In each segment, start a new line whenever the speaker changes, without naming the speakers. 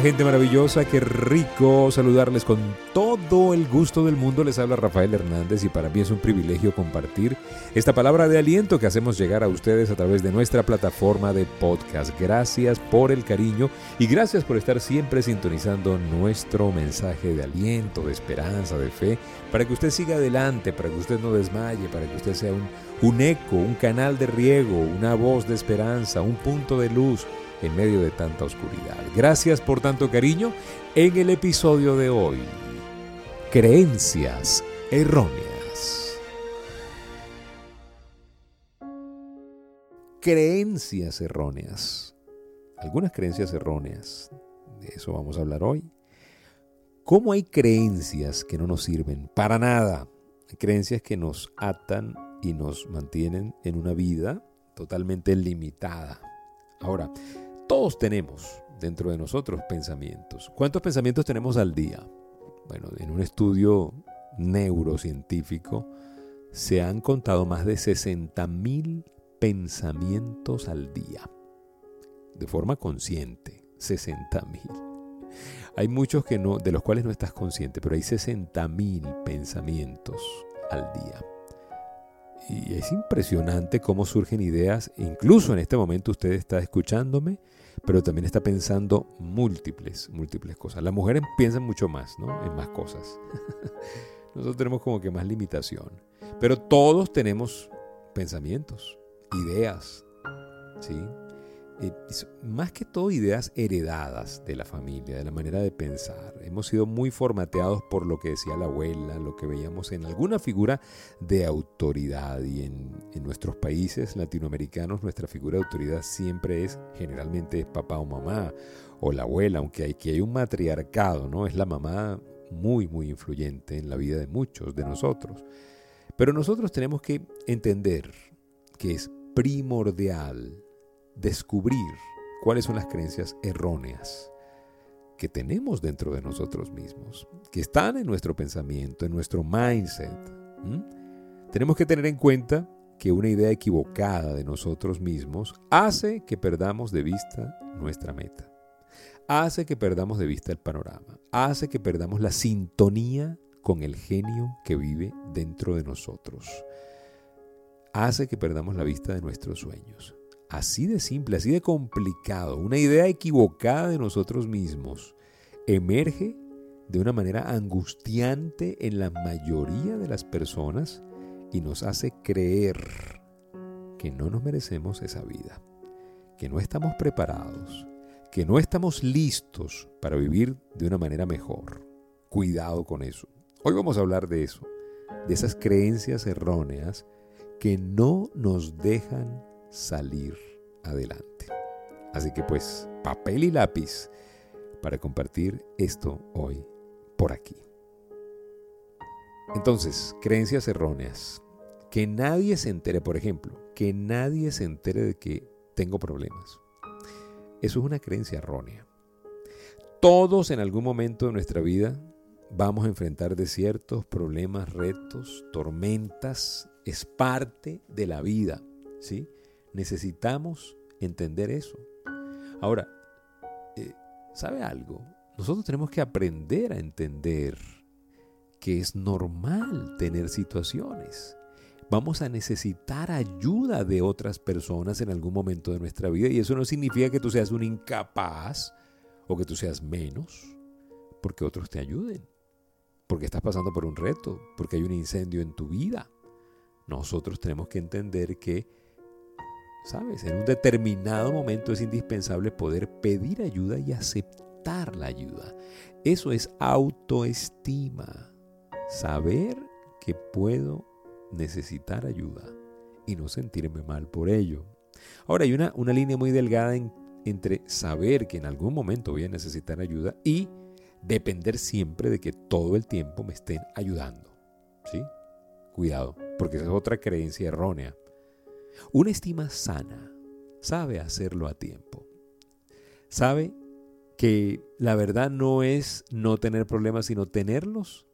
Gente maravillosa, qué rico saludarles con todo el gusto del mundo. Les habla Rafael Hernández y para mí es un privilegio compartir esta palabra de aliento que hacemos llegar a ustedes a través de nuestra plataforma de podcast. Gracias por el cariño y gracias por estar siempre sintonizando nuestro mensaje de aliento, de esperanza, de fe, para que usted siga adelante, para que usted no desmaye, para que usted sea un eco, un canal de riego, una voz de esperanza, un punto de luz en medio de tanta oscuridad. Gracias por tanto cariño en el episodio de hoy. Creencias erróneas. Creencias erróneas. Algunas creencias erróneas. De eso vamos a hablar hoy. ¿Cómo hay creencias que no nos sirven para nada? creencias que nos atan y nos mantienen en una vida totalmente limitada. Ahora, todos tenemos dentro de nosotros pensamientos. ¿Cuántos pensamientos tenemos al día? Bueno, en un estudio neurocientífico se han contado más de 60.000 pensamientos al día. De forma consciente, 60.000. Hay muchos que no, de los cuales no estás consciente, pero hay 60.000 pensamientos al día. Y es impresionante cómo surgen ideas, incluso en este momento usted está escuchándome pero también está pensando múltiples, múltiples cosas. Las mujeres piensan mucho más, ¿no? En más cosas. Nosotros tenemos como que más limitación. Pero todos tenemos pensamientos, ideas, ¿sí? Eh, más que todo ideas heredadas de la familia, de la manera de pensar. Hemos sido muy formateados por lo que decía la abuela, lo que veíamos en alguna figura de autoridad. Y en, nuestros países latinoamericanos nuestra figura de autoridad siempre es, generalmente es papá o mamá o la abuela, aunque aquí hay un matriarcado, ¿no? Es la mamá muy, muy influyente en la vida de muchos de nosotros. Pero nosotros tenemos que entender que es primordial descubrir cuáles son las creencias erróneas que tenemos dentro de nosotros mismos, que están en nuestro pensamiento, en nuestro mindset. Tenemos que tener en cuenta que una idea equivocada de nosotros mismos hace que perdamos de vista nuestra meta, hace que perdamos de vista el panorama, hace que perdamos la sintonía con el genio que vive dentro de nosotros, hace que perdamos la vista de nuestros sueños. Así de simple, así de complicado, una idea equivocada de nosotros mismos emerge de una manera angustiante en la mayoría de las personas y nos hace creer que no nos merecemos esa vida, que no estamos preparados, que no estamos listos para vivir de una manera mejor. Cuidado con eso. Hoy vamos a hablar de eso, de esas creencias erróneas que no nos dejan salir adelante. Así que pues, papel y lápiz para compartir esto hoy por aquí. Entonces, creencias erróneas. Que nadie se entere, por ejemplo, que nadie se entere de que tengo problemas. Eso es una creencia errónea. Todos en algún momento de nuestra vida vamos a enfrentar desiertos, problemas, retos, tormentas. Es parte de la vida, ¿sí? Necesitamos entender eso. Ahora, eh, ¿sabe algo? Nosotros tenemos que aprender a entender que es normal tener situaciones. Vamos a necesitar ayuda de otras personas en algún momento de nuestra vida y eso no significa que tú seas un incapaz o que tú seas menos, porque otros te ayuden, porque estás pasando por un reto, porque hay un incendio en tu vida. Nosotros tenemos que entender que ¿Sabes? En un determinado momento es indispensable poder pedir ayuda y aceptar la ayuda. Eso es autoestima. Saber que puedo necesitar ayuda y no sentirme mal por ello. Ahora hay una, una línea muy delgada entre saber que en algún momento voy a necesitar ayuda y depender siempre de que todo el tiempo me estén ayudando. ¿Sí? Cuidado, porque esa es otra creencia errónea. Una estima sana sabe hacerlo a tiempo. Sabe que la verdad no es no tener problemas, sino tenerlos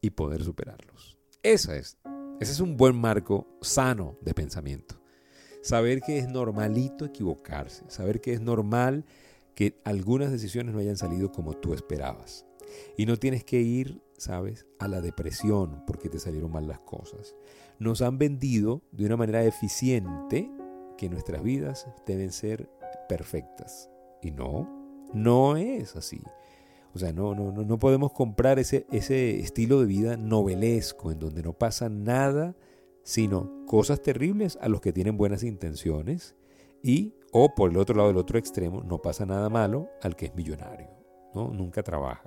y poder superarlos. Esa es, ese es un buen marco sano de pensamiento. Saber que es normalito equivocarse, saber que es normal que algunas decisiones no hayan salido como tú esperabas. Y no tienes que ir, ¿sabes?, a la depresión porque te salieron mal las cosas. Nos han vendido de una manera eficiente que nuestras vidas deben ser perfectas. Y no, no es así. O sea, no, no, no podemos comprar ese, ese estilo de vida novelesco en donde no pasa nada sino cosas terribles a los que tienen buenas intenciones y, o por el otro lado del otro extremo, no pasa nada malo al que es millonario, ¿no? Nunca trabaja.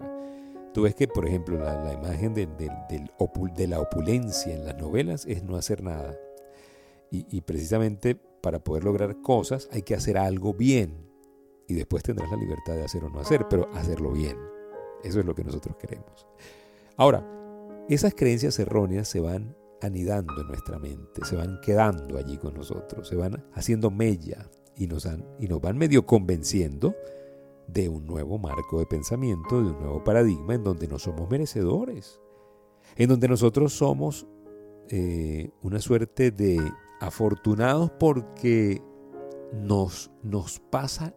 Tú ves que, por ejemplo, la, imagen de, la opulencia en las novelas es no hacer nada. Y, precisamente para poder lograr cosas hay que hacer algo bien. Y después tendrás la libertad de hacer o no hacer, pero hacerlo bien. Eso es lo que nosotros queremos. Ahora, esas creencias erróneas se van anidando en nuestra mente, se van quedando allí con nosotros, se van haciendo mella y nos, y nos van medio convenciendo de un nuevo marco de pensamiento, de un nuevo paradigma en donde no somos merecedores, en donde nosotros somos eh, una suerte de afortunados porque nos, nos pasa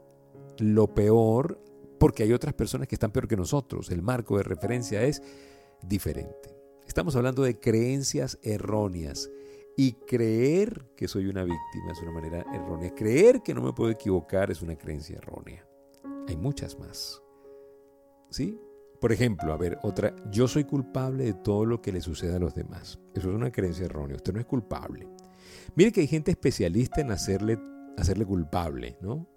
lo peor porque hay otras personas que están peor que nosotros. El marco de referencia es diferente. Estamos hablando de creencias erróneas. Y creer que soy una víctima es una manera errónea. Creer que no me puedo equivocar es una creencia errónea. Hay muchas más. ¿Sí? Por ejemplo, a ver, otra, yo soy culpable de todo lo que le sucede a los demás. Eso es una creencia errónea. Usted no es culpable. Mire que hay gente especialista en hacerle, hacerle culpable, ¿no?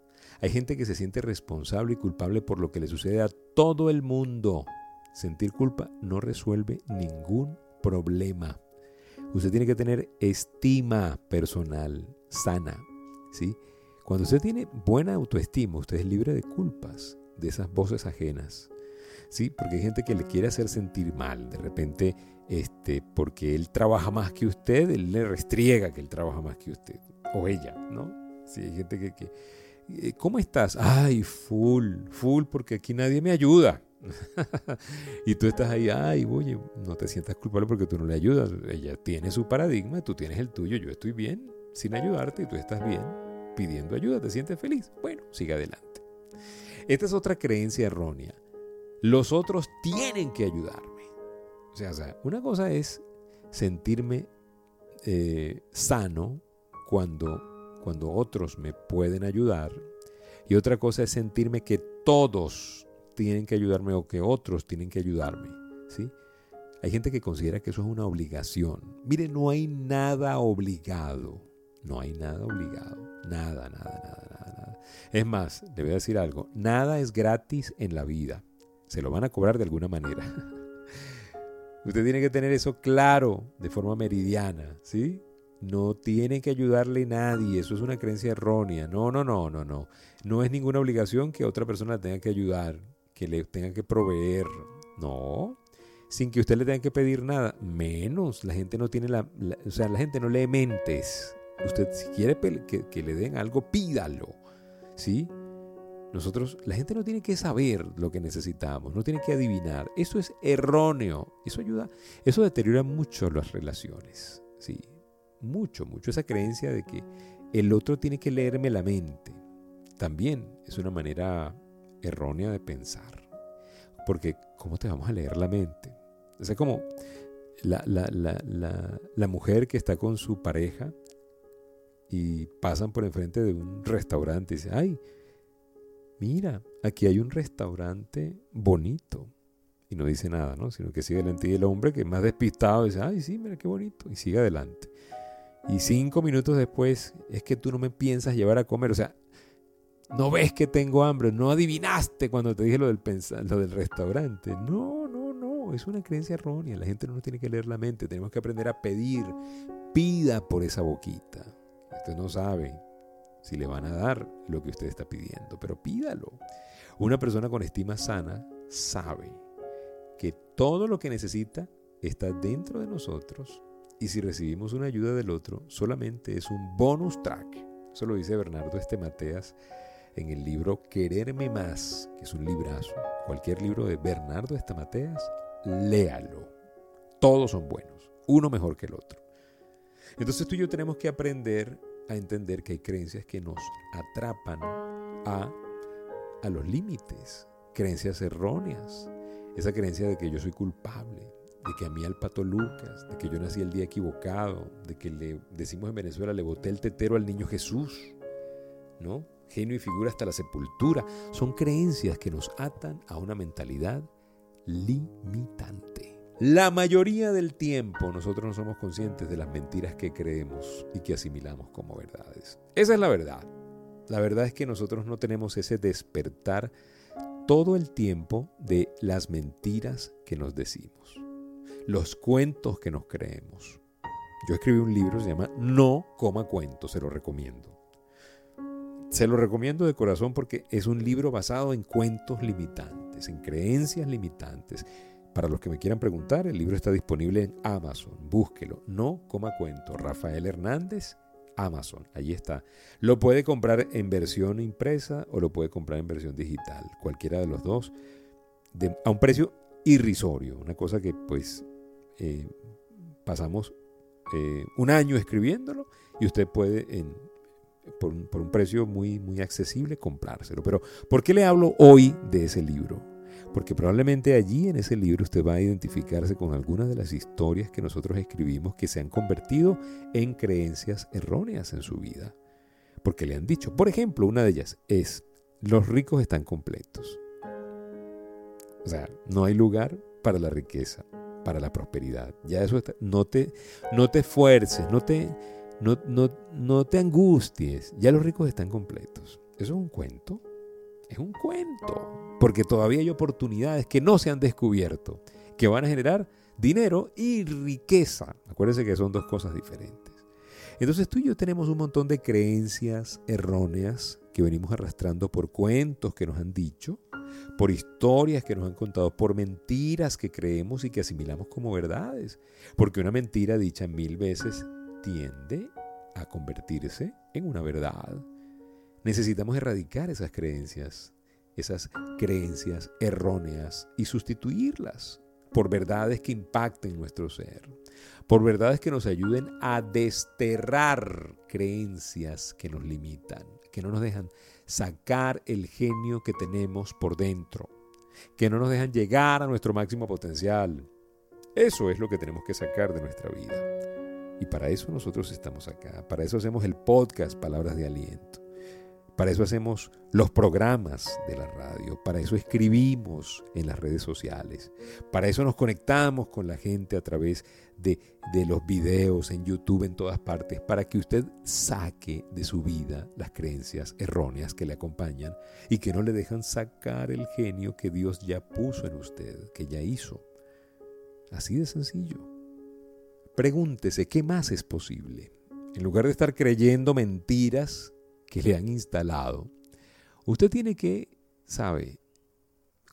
Hay gente que se siente responsable y culpable por lo que le sucede a todo el mundo. Sentir culpa no resuelve ningún problema. Usted tiene que tener estima personal sana, ¿sí? Cuando usted tiene buena autoestima, usted es libre de culpas, de esas voces ajenas. ¿Sí? Porque hay gente que le quiere hacer sentir mal, de repente, este, porque él trabaja más que usted, él le restriega que él trabaja más que usted, o ella, ¿no? Sí, hay gente que, que eh, ¿cómo estás? Ay, full, full, porque aquí nadie me ayuda. y tú estás ahí, ay, oye, no te sientas culpable porque tú no le ayudas. Ella tiene su paradigma, tú tienes el tuyo, yo estoy bien sin ayudarte y tú estás bien pidiendo ayuda, te sientes feliz. Bueno, sigue adelante. Esta es otra creencia errónea. Los otros tienen que ayudarme. O sea, una cosa es sentirme eh, sano cuando, cuando otros me pueden ayudar y otra cosa es sentirme que todos tienen que ayudarme o que otros tienen que ayudarme. ¿sí? Hay gente que considera que eso es una obligación. Mire, no hay nada obligado. No hay nada obligado. Nada, nada, nada, nada, nada. Es más, le voy a decir algo. Nada es gratis en la vida. Se lo van a cobrar de alguna manera. Usted tiene que tener eso claro de forma meridiana, ¿sí? No tiene que ayudarle nadie, eso es una creencia errónea. No, no, no, no, no. No es ninguna obligación que otra persona tenga que ayudar que le tenga que proveer. No, sin que usted le tenga que pedir nada. Menos, la gente no tiene la, o sea, la gente no lee mentes. Usted si quiere que, le den algo, pídalo. ¿Sí? Nosotros, la gente no tiene que saber lo que necesitamos, no tiene que adivinar. Eso es erróneo. Eso ayuda, eso deteriora mucho las relaciones. Sí, mucho, mucho. Esa creencia de que el otro tiene que leerme la mente. También es una manera errónea de pensar. Porque ¿cómo te vamos a leer la mente? O sea, como la, la, mujer que está con su pareja y pasan por enfrente de un restaurante y dice, ay, mira, aquí hay un restaurante bonito. Y no dice nada, ¿no? Sino que sigue adelante y el hombre que es más despistado dice, ay, sí, mira qué bonito. Y sigue adelante. Y cinco minutos después, es que tú no me piensas llevar a comer. O sea, no ves que tengo hambre, no adivinaste cuando te dije lo del, lo del restaurante. No, no, no, es una creencia errónea. La gente no nos tiene que leer la mente, tenemos que aprender a pedir. Pida por esa boquita. Usted no sabe si le van a dar lo que usted está pidiendo, pero pídalo. Una persona con estima sana sabe que todo lo que necesita está dentro de nosotros y si recibimos una ayuda del otro, solamente es un bonus track. Eso lo dice Bernardo Estemateas en el libro Quererme Más, que es un librazo, cualquier libro de Bernardo Estamateas, léalo. Todos son buenos, uno mejor que el otro. Entonces tú y yo tenemos que aprender a entender que hay creencias que nos atrapan a a los límites, creencias erróneas, esa creencia de que yo soy culpable, de que a mí al pato Lucas, de que yo nací el día equivocado, de que le decimos en Venezuela le boté el tetero al niño Jesús, ¿no? Genio y figura hasta la sepultura, son creencias que nos atan a una mentalidad limitante. La mayoría del tiempo nosotros no somos conscientes de las mentiras que creemos y que asimilamos como verdades. Esa es la verdad. La verdad es que nosotros no tenemos ese despertar todo el tiempo de las mentiras que nos decimos, los cuentos que nos creemos. Yo escribí un libro, se llama No coma cuentos, se lo recomiendo. Se lo recomiendo de corazón porque es un libro basado en cuentos limitantes, en creencias limitantes. Para los que me quieran preguntar, el libro está disponible en Amazon. Búsquelo. No coma cuentos. Rafael Hernández, Amazon. Allí está. Lo puede comprar en versión impresa o lo puede comprar en versión digital. Cualquiera de los dos. a un precio irrisorio. Una cosa que pues eh, pasamos eh, un año escribiéndolo y usted puede en, por, por un precio muy, muy accesible comprárselo. Pero ¿por qué le hablo hoy de ese libro? Porque probablemente allí en ese libro usted va a identificarse con algunas de las historias que nosotros escribimos que se han convertido en creencias erróneas en su vida. Porque le han dicho, por ejemplo, una de ellas es, los ricos están completos. O sea, no hay lugar para la riqueza, para la prosperidad. Ya eso está, no te, no te esfuerces, no te, no, no, no te angusties, ya los ricos están completos. Eso es un cuento, es un cuento porque todavía hay oportunidades que no se han descubierto, que van a generar dinero y riqueza. Acuérdense que son dos cosas diferentes. Entonces tú y yo tenemos un montón de creencias erróneas que venimos arrastrando por cuentos que nos han dicho, por historias que nos han contado, por mentiras que creemos y que asimilamos como verdades. Porque una mentira dicha mil veces tiende a convertirse en una verdad. Necesitamos erradicar esas creencias esas creencias erróneas y sustituirlas por verdades que impacten nuestro ser, por verdades que nos ayuden a desterrar creencias que nos limitan, que no nos dejan sacar el genio que tenemos por dentro, que no nos dejan llegar a nuestro máximo potencial. Eso es lo que tenemos que sacar de nuestra vida. Y para eso nosotros estamos acá, para eso hacemos el podcast Palabras de Aliento. Para eso hacemos los programas de la radio, para eso escribimos en las redes sociales, para eso nos conectamos con la gente a través de, de, los videos en YouTube en todas partes, para que usted saque de su vida las creencias erróneas que le acompañan y que no le dejan sacar el genio que Dios ya puso en usted, que ya hizo. Así de sencillo. Pregúntese, ¿qué más es posible? En lugar de estar creyendo mentiras, que le han instalado, usted tiene que, sabe,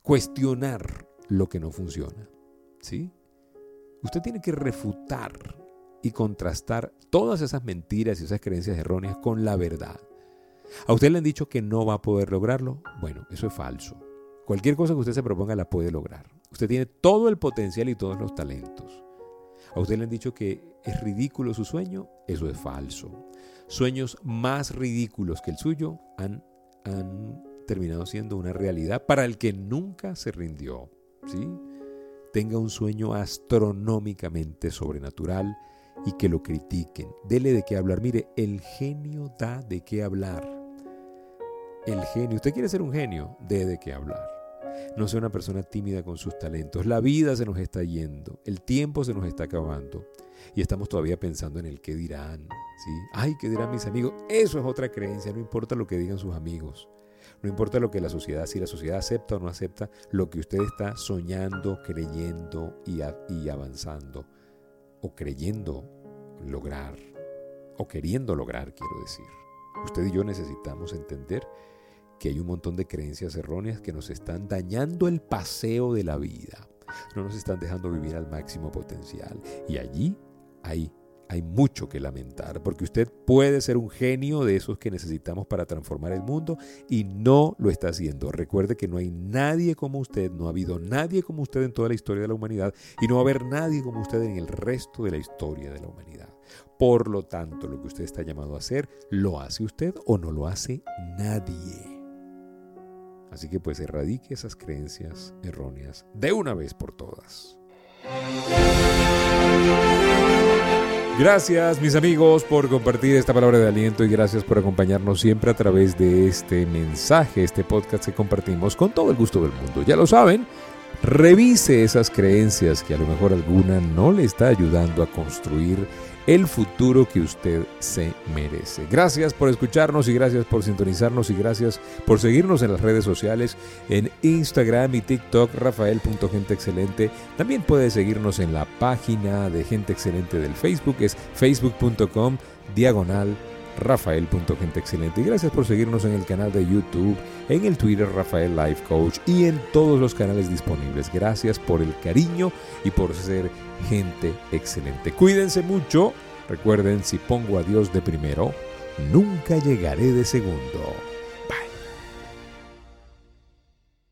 cuestionar lo que no funciona. ¿Sí? Usted tiene que refutar y contrastar todas esas mentiras y esas creencias erróneas con la verdad. ¿A usted le han dicho que no va a poder lograrlo? Bueno, eso es falso. Cualquier cosa que usted se proponga la puede lograr. Usted tiene todo el potencial y todos los talentos. ¿A usted le han dicho que es ridículo su sueño? Eso es falso sueños más ridículos que el suyo han, han terminado siendo una realidad para el que nunca se rindió. Tenga un sueño astronómicamente sobrenatural y que lo critiquen. Dele de qué hablar. Mire, el genio da de qué hablar. El genio, usted quiere ser un genio, dé de qué hablar. No sea una persona tímida con sus talentos. La vida se nos está yendo, el tiempo se nos está acabando y estamos todavía pensando en el qué dirán. ¿sí? Ay, ¿qué dirán mis amigos? Eso es otra creencia, no importa lo que digan sus amigos. No importa lo que la sociedad, si la sociedad acepta o no acepta lo que usted está soñando, creyendo y, y avanzando, o creyendo lograr, o queriendo lograr, quiero decir. Usted y yo necesitamos entender que hay un montón de creencias erróneas que nos están dañando el paseo de la vida. No nos están dejando vivir al máximo potencial. Y allí hay, hay mucho que lamentar, porque usted puede ser un genio de esos que necesitamos para transformar el mundo y no lo está haciendo. Recuerde que no hay nadie como usted, no ha habido nadie como usted en toda la historia de la humanidad y no va a haber nadie como usted en el resto de la historia de la humanidad. Por lo tanto, lo que usted está llamado a hacer, lo hace usted o no lo hace nadie. Así que pues erradique esas creencias erróneas de una vez por todas. Gracias mis amigos por compartir esta palabra de aliento y gracias por acompañarnos siempre a través de este mensaje, este podcast que compartimos con todo el gusto del mundo. Ya lo saben, revise esas creencias que a lo mejor alguna no le está ayudando a construir el futuro que usted se merece. Gracias por escucharnos y gracias por sintonizarnos y gracias por seguirnos en las redes sociales en Instagram y TikTok rafael.genteexcelente. También puede seguirnos en la página de Gente Excelente del Facebook, es facebook.com diagonal rafael.genteexcelente. Y gracias por seguirnos en el canal de YouTube, en el Twitter Rafael Life Coach y en todos los canales disponibles. Gracias por el cariño y por ser gente excelente. Cuídense mucho. Recuerden, si pongo a Dios de primero, nunca llegaré de segundo.